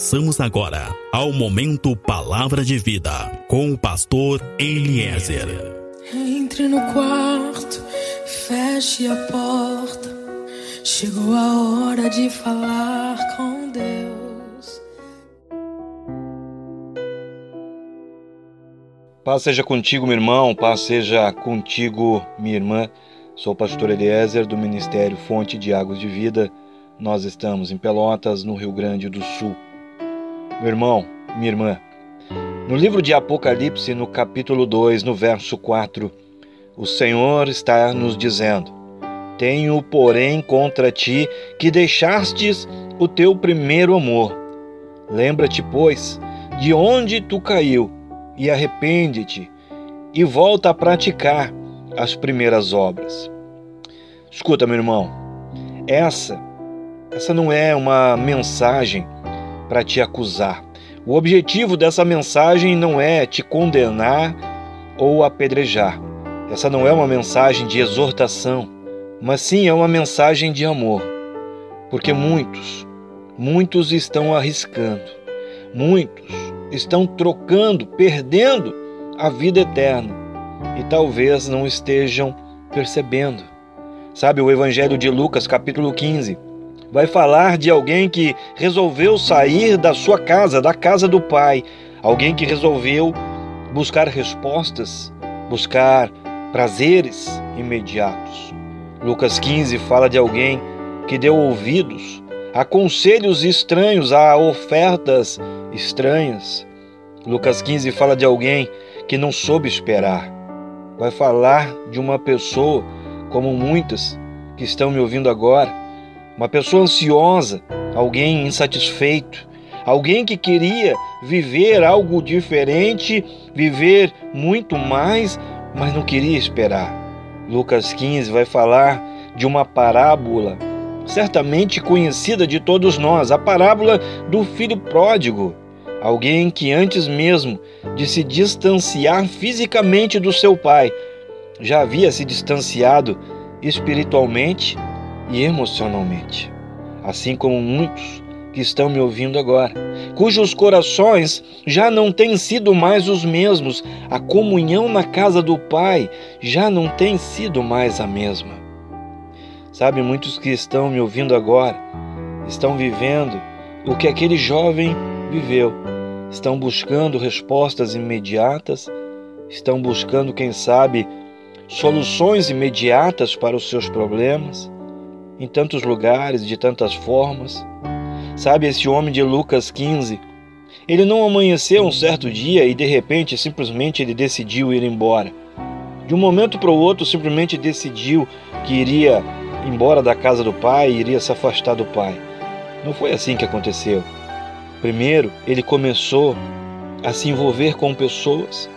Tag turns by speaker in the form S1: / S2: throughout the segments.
S1: Passamos agora ao momento Palavra de Vida com o pastor Eliezer.
S2: Entre no quarto, feche a porta. Chegou a hora de falar com Deus.
S3: Paz seja contigo, meu irmão, paz seja contigo, minha irmã. Sou o pastor Eliezer do Ministério Fonte de Águas de Vida. Nós estamos em Pelotas, no Rio Grande do Sul. Meu irmão, minha irmã, no livro de Apocalipse, no capítulo 2, no verso 4, o Senhor está nos dizendo: Tenho, porém, contra ti que deixastes o teu primeiro amor. Lembra-te, pois, de onde tu caiu, e arrepende-te, e volta a praticar as primeiras obras. Escuta, meu irmão, essa, essa não é uma mensagem para te acusar. O objetivo dessa mensagem não é te condenar ou apedrejar. Essa não é uma mensagem de exortação, mas sim é uma mensagem de amor. Porque muitos, muitos estão arriscando, muitos estão trocando, perdendo a vida eterna e talvez não estejam percebendo. Sabe o Evangelho de Lucas, capítulo 15, vai falar de alguém que resolveu sair da sua casa, da casa do pai, alguém que resolveu buscar respostas, buscar prazeres imediatos. Lucas 15 fala de alguém que deu ouvidos a conselhos estranhos, a ofertas estranhas. Lucas 15 fala de alguém que não soube esperar. Vai falar de uma pessoa, como muitas que estão me ouvindo agora, uma pessoa ansiosa, alguém insatisfeito, alguém que queria viver algo diferente, viver muito mais, mas não queria esperar. Lucas 15 vai falar de uma parábola certamente conhecida de todos nós, a parábola do filho pródigo. Alguém que antes mesmo de se distanciar fisicamente do seu pai, já havia se distanciado espiritualmente e emocionalmente, assim como muitos que estão me ouvindo agora, cujos corações já não têm sido mais os mesmos, a comunhão na casa do Pai já não tem sido mais a mesma. Sabe, muitos que estão me ouvindo agora estão vivendo o que aquele jovem viveu, estão buscando respostas imediatas, estão buscando, quem sabe, soluções imediatas para os seus problemas em tantos lugares, de tantas formas. Sabe, esse homem de Lucas 15, ele não amanheceu um certo dia e de repente simplesmente ele decidiu ir embora. De um momento para o outro, simplesmente decidiu que iria embora da casa do pai, iria se afastar do pai. Não foi assim que aconteceu. Primeiro, ele começou a se envolver com pessoas.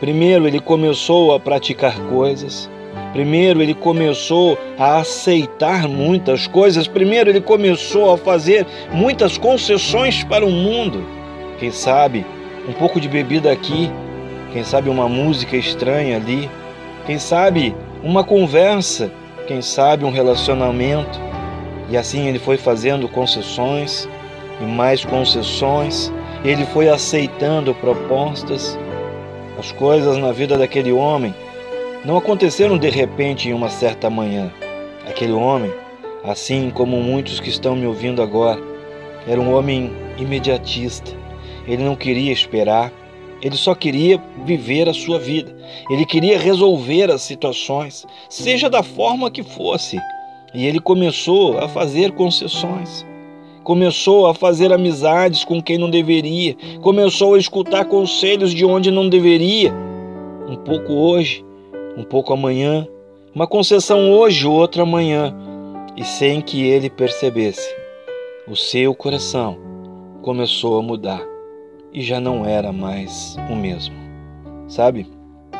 S3: Primeiro, ele começou a praticar coisas. Primeiro, ele começou a aceitar muitas coisas. Primeiro, ele começou a fazer muitas concessões para o mundo. Quem sabe, um pouco de bebida aqui. Quem sabe, uma música estranha ali. Quem sabe, uma conversa. Quem sabe, um relacionamento. E assim ele foi fazendo concessões e mais concessões. Ele foi aceitando propostas. As coisas na vida daquele homem não aconteceram de repente em uma certa manhã. Aquele homem, assim como muitos que estão me ouvindo agora, era um homem imediatista. Ele não queria esperar, ele só queria viver a sua vida. Ele queria resolver as situações, seja da forma que fosse. E ele começou a fazer concessões. Começou a fazer amizades com quem não deveria. Começou a escutar conselhos de onde não deveria. Um pouco hoje, um pouco amanhã, uma concessão hoje, outra amanhã, e sem que ele percebesse, o seu coração começou a mudar e já não era mais o mesmo. Sabe?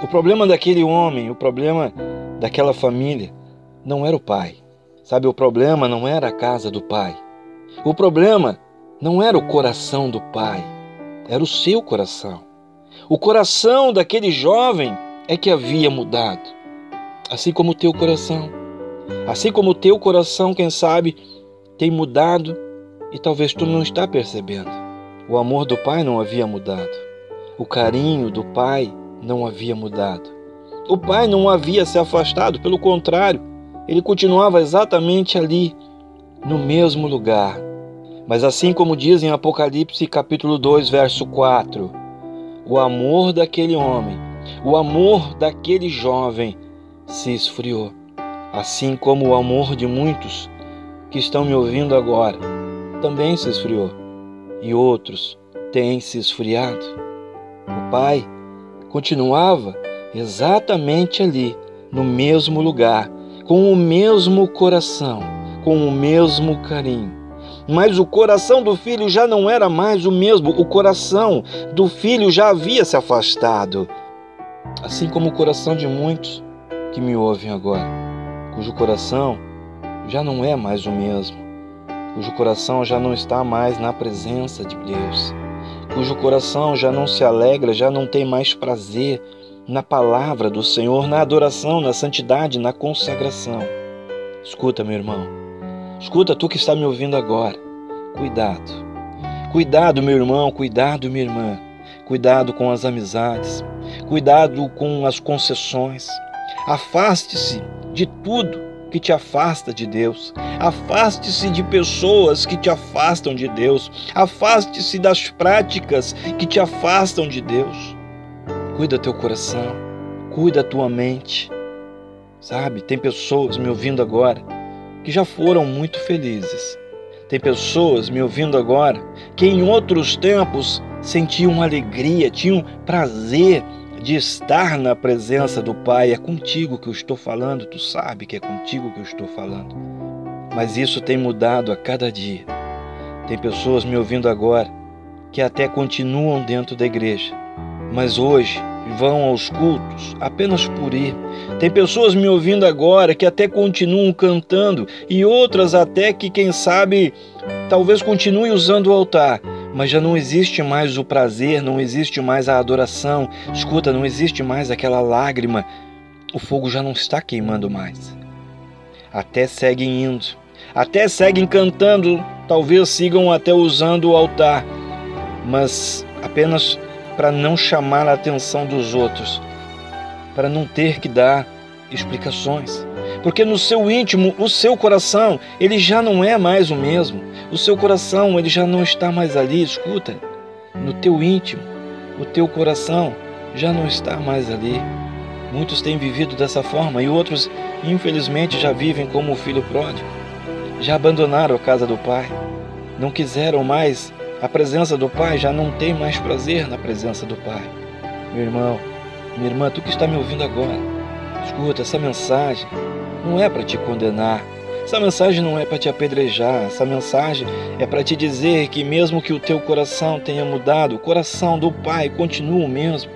S3: O problema daquele homem, o problema daquela família, não era o pai. Sabe, o problema não era a casa do pai. O problema não era o coração do pai, era o seu coração. O coração daquele jovem é que havia mudado, assim como o teu coração. Assim como o teu coração, quem sabe, tem mudado e talvez tu não está percebendo. O amor do pai não havia mudado. O carinho do pai não havia mudado. O pai não havia se afastado, pelo contrário, ele continuava exatamente ali, no mesmo lugar. Mas assim como diz em Apocalipse capítulo 2, verso 4, o amor daquele homem, o amor daquele jovem se esfriou, assim como o amor de muitos que estão me ouvindo agora também se esfriou e outros têm se esfriado. O pai continuava exatamente ali, no mesmo lugar, com o mesmo coração, com o mesmo carinho. Mas o coração do filho já não era mais o mesmo, o coração do filho já havia se afastado. Assim como o coração de muitos que me ouvem agora, cujo coração já não é mais o mesmo, cujo coração já não está mais na presença de Deus, cujo coração já não se alegra, já não tem mais prazer na palavra do Senhor, na adoração, na santidade, na consagração. Escuta, meu irmão. Escuta, tu que está me ouvindo agora. Cuidado. Cuidado, meu irmão, cuidado, minha irmã. Cuidado com as amizades. Cuidado com as concessões. Afaste-se de tudo que te afasta de Deus. Afaste-se de pessoas que te afastam de Deus. Afaste-se das práticas que te afastam de Deus. Cuida teu coração, cuida tua mente. Sabe, tem pessoas me ouvindo agora que já foram muito felizes. Tem pessoas me ouvindo agora que em outros tempos sentiam alegria, tinham prazer de estar na presença do Pai. É contigo que eu estou falando, tu sabe que é contigo que eu estou falando. Mas isso tem mudado a cada dia. Tem pessoas me ouvindo agora que até continuam dentro da igreja, mas hoje vão aos cultos apenas por ir. Tem pessoas me ouvindo agora que até continuam cantando e outras até que, quem sabe, talvez continuem usando o altar, mas já não existe mais o prazer, não existe mais a adoração. Escuta, não existe mais aquela lágrima. O fogo já não está queimando mais. Até seguem indo, até seguem cantando, talvez sigam até usando o altar, mas apenas para não chamar a atenção dos outros, para não ter que dar explicações. Porque no seu íntimo, o seu coração, ele já não é mais o mesmo. O seu coração, ele já não está mais ali, escuta. No teu íntimo, o teu coração já não está mais ali. Muitos têm vivido dessa forma e outros, infelizmente, já vivem como o filho pródigo. Já abandonaram a casa do pai, não quiseram mais a presença do Pai já não tem mais prazer na presença do Pai. Meu irmão, minha irmã, tu que está me ouvindo agora, escuta, essa mensagem não é para te condenar. Essa mensagem não é para te apedrejar, essa mensagem é para te dizer que mesmo que o teu coração tenha mudado, o coração do Pai continua o mesmo.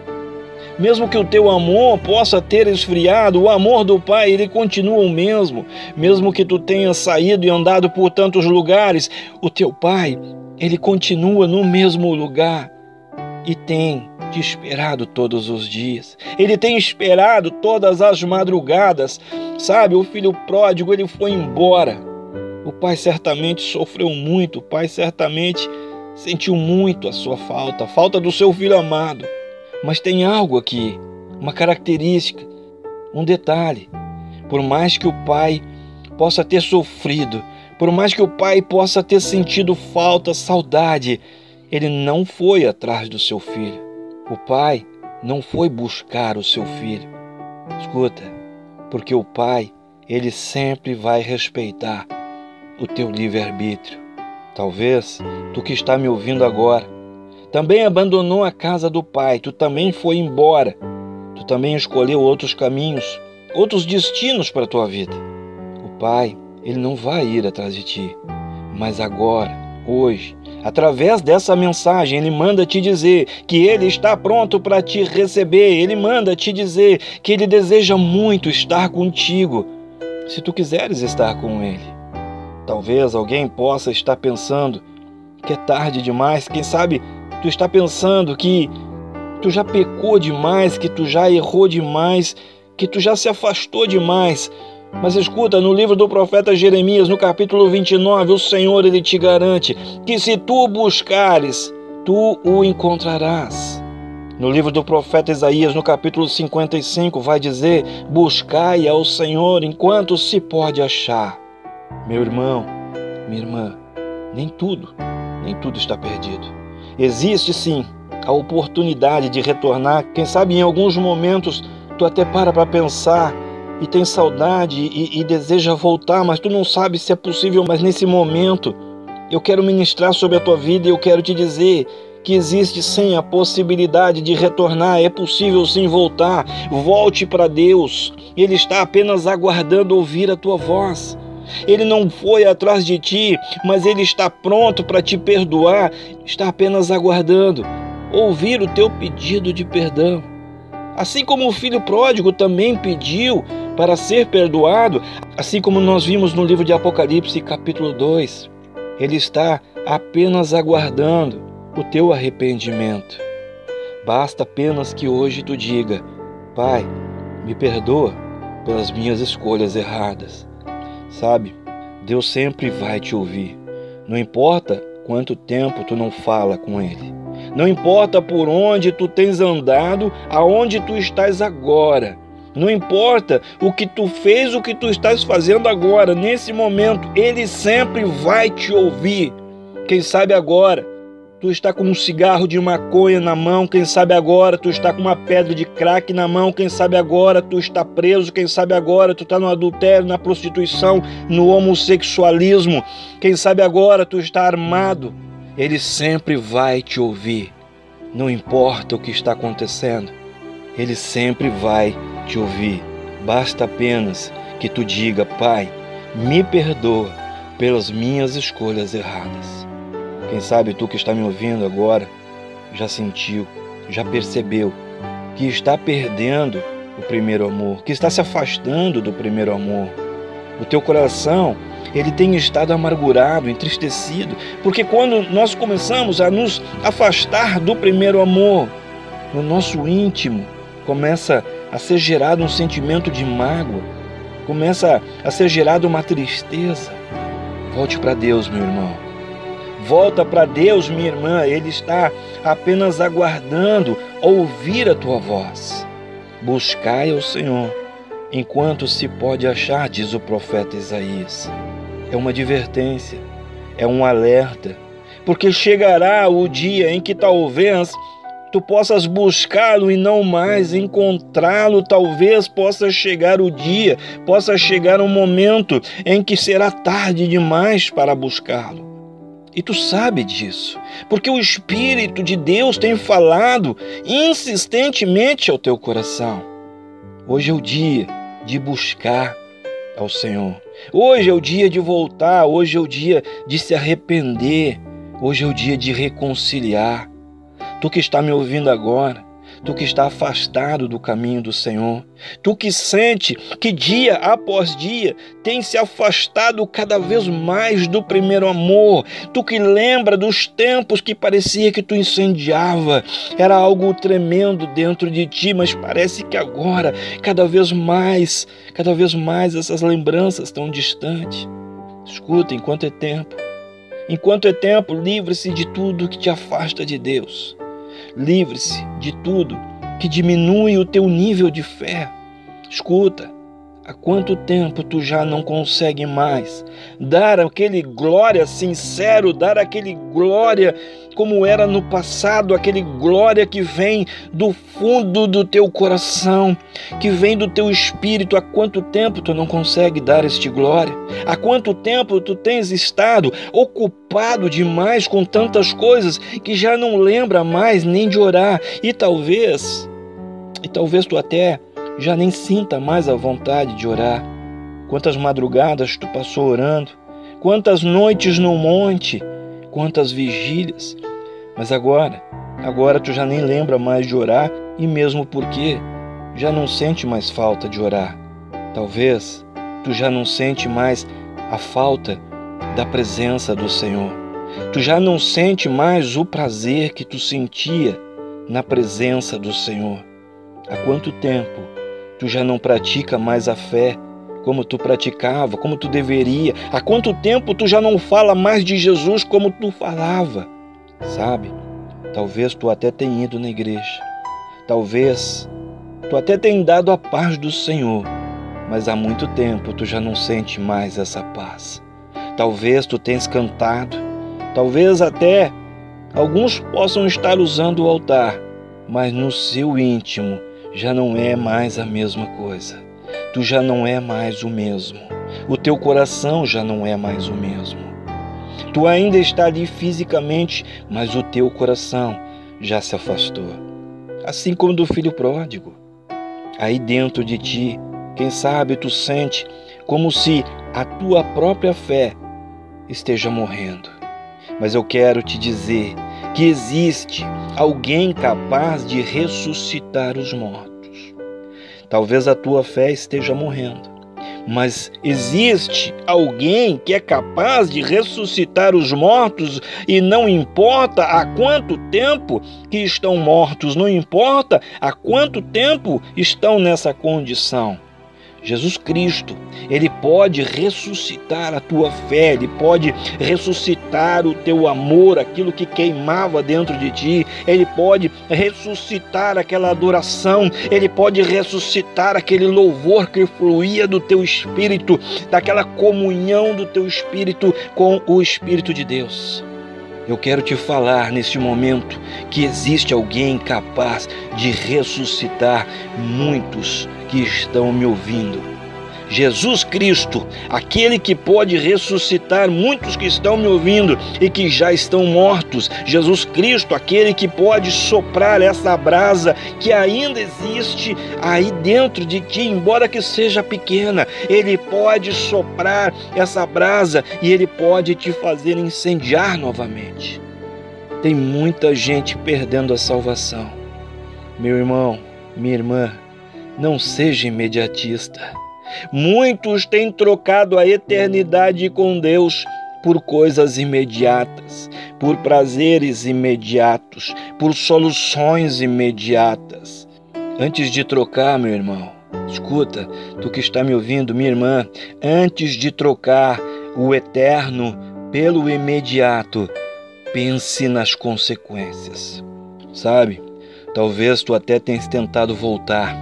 S3: Mesmo que o teu amor possa ter esfriado, o amor do Pai, ele continua o mesmo. Mesmo que tu tenha saído e andado por tantos lugares, o teu Pai, ele continua no mesmo lugar e tem te esperado todos os dias. Ele tem esperado todas as madrugadas. Sabe, o filho pródigo, ele foi embora. O pai certamente sofreu muito, o pai certamente sentiu muito a sua falta, a falta do seu filho amado. Mas tem algo aqui, uma característica, um detalhe. Por mais que o pai possa ter sofrido, por mais que o pai possa ter sentido falta, saudade, ele não foi atrás do seu filho. O pai não foi buscar o seu filho. Escuta, porque o pai, ele sempre vai respeitar o teu livre-arbítrio. Talvez tu que está me ouvindo agora também abandonou a casa do pai, tu também foi embora. Tu também escolheu outros caminhos, outros destinos para a tua vida. O pai ele não vai ir atrás de ti. Mas agora, hoje, através dessa mensagem, ele manda te dizer que ele está pronto para te receber. Ele manda te dizer que ele deseja muito estar contigo, se tu quiseres estar com ele. Talvez alguém possa estar pensando que é tarde demais, quem sabe tu está pensando que tu já pecou demais, que tu já errou demais, que tu já se afastou demais. Mas escuta, no livro do profeta Jeremias, no capítulo 29, o Senhor ele te garante que se tu buscares tu o encontrarás. No livro do profeta Isaías, no capítulo 55, vai dizer: Buscai ao Senhor enquanto se pode achar. Meu irmão, minha irmã, nem tudo, nem tudo está perdido. Existe sim a oportunidade de retornar. Quem sabe em alguns momentos tu até para para pensar e tem saudade e, e deseja voltar, mas tu não sabe se é possível. Mas nesse momento eu quero ministrar sobre a tua vida e eu quero te dizer que existe sim a possibilidade de retornar, é possível sim voltar. Volte para Deus, Ele está apenas aguardando ouvir a tua voz. Ele não foi atrás de ti, mas Ele está pronto para te perdoar, está apenas aguardando ouvir o teu pedido de perdão. Assim como o filho pródigo também pediu para ser perdoado, assim como nós vimos no livro de Apocalipse, capítulo 2, ele está apenas aguardando o teu arrependimento. Basta apenas que hoje tu diga: Pai, me perdoa pelas minhas escolhas erradas. Sabe, Deus sempre vai te ouvir. Não importa quanto tempo tu não fala com Ele. Não importa por onde tu tens andado, aonde tu estás agora. Não importa o que tu fez, o que tu estás fazendo agora, nesse momento, Ele sempre vai te ouvir. Quem sabe agora Tu está com um cigarro de maconha na mão, quem sabe agora tu está com uma pedra de crack na mão, quem sabe agora tu está preso, quem sabe agora tu está no adultério, na prostituição, no homossexualismo, quem sabe agora tu está armado. Ele sempre vai te ouvir, não importa o que está acontecendo, ele sempre vai te ouvir. Basta apenas que tu diga, Pai, me perdoa pelas minhas escolhas erradas. Quem sabe tu que está me ouvindo agora já sentiu, já percebeu que está perdendo o primeiro amor, que está se afastando do primeiro amor. O teu coração, ele tem estado amargurado, entristecido, porque quando nós começamos a nos afastar do primeiro amor, no nosso íntimo começa a ser gerado um sentimento de mágoa, começa a ser gerada uma tristeza. Volte para Deus, meu irmão. Volta para Deus, minha irmã, Ele está apenas aguardando ouvir a tua voz. Buscai ao Senhor enquanto se pode achar, diz o profeta Isaías. É uma advertência, é um alerta, porque chegará o dia em que talvez tu possas buscá-lo e não mais encontrá-lo. Talvez possa chegar o dia, possa chegar um momento em que será tarde demais para buscá-lo. E tu sabe disso, porque o Espírito de Deus tem falado insistentemente ao teu coração. Hoje é o dia de buscar ao Senhor. Hoje é o dia de voltar, hoje é o dia de se arrepender, hoje é o dia de reconciliar. Tu que está me ouvindo agora, tu que está afastado do caminho do Senhor, tu que sente que dia após dia tem se afastado cada vez mais do primeiro amor, tu que lembra dos tempos que parecia que tu incendiava, era algo tremendo dentro de ti, mas parece que agora, cada vez mais, cada vez mais essas lembranças estão distantes. Escuta, enquanto é tempo, enquanto é tempo, livre-se de tudo que te afasta de Deus. Livre-se de tudo que diminui o teu nível de fé. Escuta, há quanto tempo tu já não consegue mais dar aquele glória sincero, dar aquele glória como era no passado, aquele glória que vem do fundo do teu coração, que vem do teu espírito. Há quanto tempo tu não consegue dar este glória? Há quanto tempo tu tens estado ocupado demais com tantas coisas que já não lembra mais nem de orar e talvez e talvez tu até já nem sinta mais a vontade de orar. Quantas madrugadas tu passou orando, quantas noites no monte, quantas vigílias. Mas agora, agora tu já nem lembra mais de orar e mesmo porque já não sente mais falta de orar. Talvez tu já não sente mais a falta da presença do Senhor. Tu já não sente mais o prazer que tu sentia na presença do Senhor. Há quanto tempo tu já não pratica mais a fé como tu praticava, como tu deveria? Há quanto tempo tu já não fala mais de Jesus como tu falava? Sabe? Talvez tu até tenha ido na igreja. Talvez tu até tenha dado a paz do Senhor, mas há muito tempo tu já não sente mais essa paz. Talvez tu tenhas cantado, talvez até alguns possam estar usando o altar, mas no seu íntimo já não é mais a mesma coisa. Tu já não é mais o mesmo. O teu coração já não é mais o mesmo. Tu ainda está ali fisicamente, mas o teu coração já se afastou. Assim como do filho pródigo. Aí dentro de ti, quem sabe tu sente como se a tua própria fé esteja morrendo. Mas eu quero te dizer que existe alguém capaz de ressuscitar os mortos. Talvez a tua fé esteja morrendo, mas existe alguém que é capaz de ressuscitar os mortos e não importa há quanto tempo que estão mortos, não importa há quanto tempo estão nessa condição. Jesus Cristo, ele pode ressuscitar a tua fé, ele pode ressuscitar o teu amor, aquilo que queimava dentro de ti, ele pode ressuscitar aquela adoração, ele pode ressuscitar aquele louvor que fluía do teu espírito, daquela comunhão do teu espírito com o Espírito de Deus. Eu quero te falar neste momento que existe alguém capaz de ressuscitar muitos que estão me ouvindo. Jesus Cristo, aquele que pode ressuscitar muitos que estão me ouvindo e que já estão mortos. Jesus Cristo, aquele que pode soprar essa brasa que ainda existe aí dentro de ti, embora que seja pequena. Ele pode soprar essa brasa e ele pode te fazer incendiar novamente. Tem muita gente perdendo a salvação. Meu irmão, minha irmã, não seja imediatista. Muitos têm trocado a eternidade com Deus por coisas imediatas, por prazeres imediatos, por soluções imediatas. Antes de trocar, meu irmão, escuta, tu que está me ouvindo, minha irmã, antes de trocar o eterno pelo imediato, pense nas consequências. Sabe? Talvez tu até tenhas tentado voltar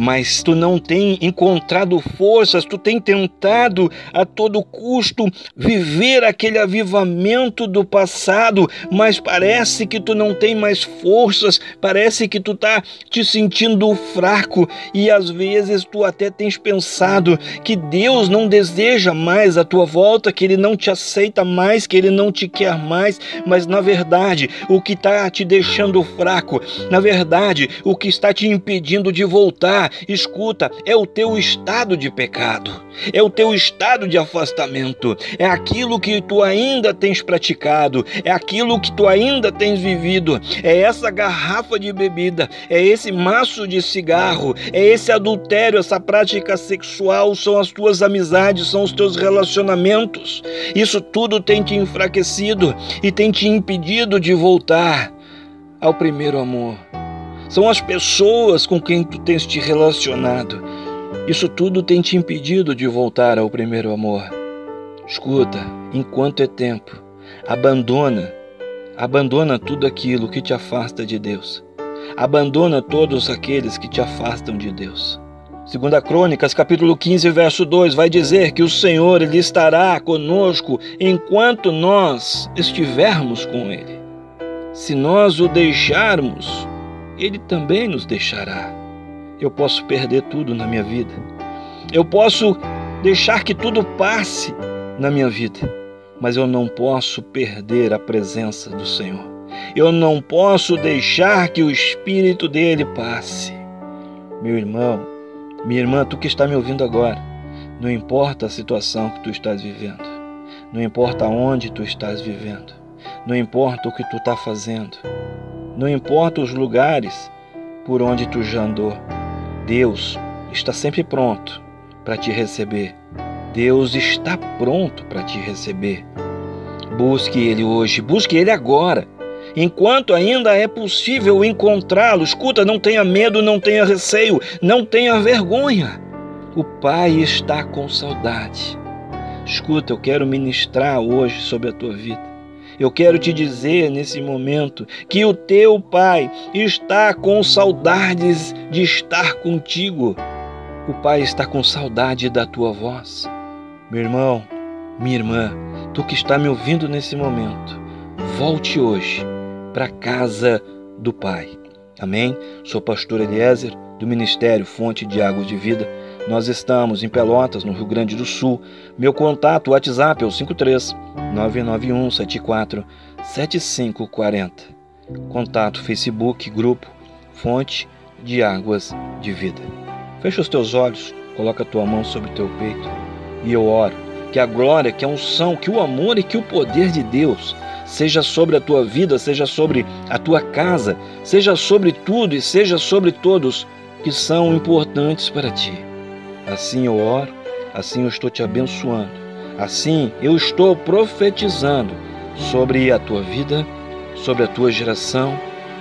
S3: mas tu não tem encontrado forças, tu tem tentado a todo custo viver aquele avivamento do passado, mas parece que tu não tem mais forças, parece que tu tá te sentindo fraco e às vezes tu até tens pensado que Deus não deseja mais a tua volta, que ele não te aceita mais, que ele não te quer mais, mas na verdade, o que está te deixando fraco, na verdade, o que está te impedindo de voltar escuta, é o teu estado de pecado, é o teu estado de afastamento, é aquilo que tu ainda tens praticado, é aquilo que tu ainda tens vivido, é essa garrafa de bebida, é esse maço de cigarro, é esse adultério, essa prática sexual, são as tuas amizades, são os teus relacionamentos. Isso tudo tem te enfraquecido e tem te impedido de voltar ao primeiro amor são as pessoas com quem tu tens te relacionado. Isso tudo tem te impedido de voltar ao primeiro amor. Escuta, enquanto é tempo, abandona, abandona tudo aquilo que te afasta de Deus. Abandona todos aqueles que te afastam de Deus. Segunda Crônicas, capítulo 15, verso 2, vai dizer que o Senhor ele estará conosco enquanto nós estivermos com ele. Se nós o deixarmos, ele também nos deixará. Eu posso perder tudo na minha vida. Eu posso deixar que tudo passe na minha vida, mas eu não posso perder a presença do Senhor. Eu não posso deixar que o Espírito dele passe. Meu irmão, minha irmã, tu que está me ouvindo agora, não importa a situação que tu estás vivendo, não importa onde tu estás vivendo, não importa o que tu está fazendo, não importa os lugares por onde tu já andou, Deus está sempre pronto para te receber. Deus está pronto para te receber. Busque Ele hoje, busque Ele agora. Enquanto ainda é possível encontrá-lo, escuta, não tenha medo, não tenha receio, não tenha vergonha. O Pai está com saudade. Escuta, eu quero ministrar hoje sobre a tua vida. Eu quero te dizer nesse momento que o teu Pai está com saudades de estar contigo. O Pai está com saudade da tua voz. Meu irmão, minha irmã, tu que está me ouvindo nesse momento, volte hoje para casa do Pai. Amém? Sou pastor Eliezer, do Ministério Fonte de Águas de Vida. Nós estamos em Pelotas, no Rio Grande do Sul. Meu contato WhatsApp é o 53 991 74 7540. Contato Facebook, grupo Fonte de Águas de Vida. Fecha os teus olhos, coloca a tua mão sobre o teu peito e eu oro que a glória, que a unção, que o amor e que o poder de Deus seja sobre a tua vida, seja sobre a tua casa, seja sobre tudo e seja sobre todos que são importantes para ti. Assim eu oro, assim eu estou te abençoando, assim eu estou profetizando sobre a tua vida, sobre a tua geração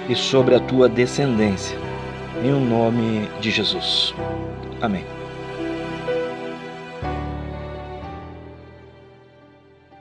S3: e sobre a tua descendência. Em o nome de Jesus. Amém.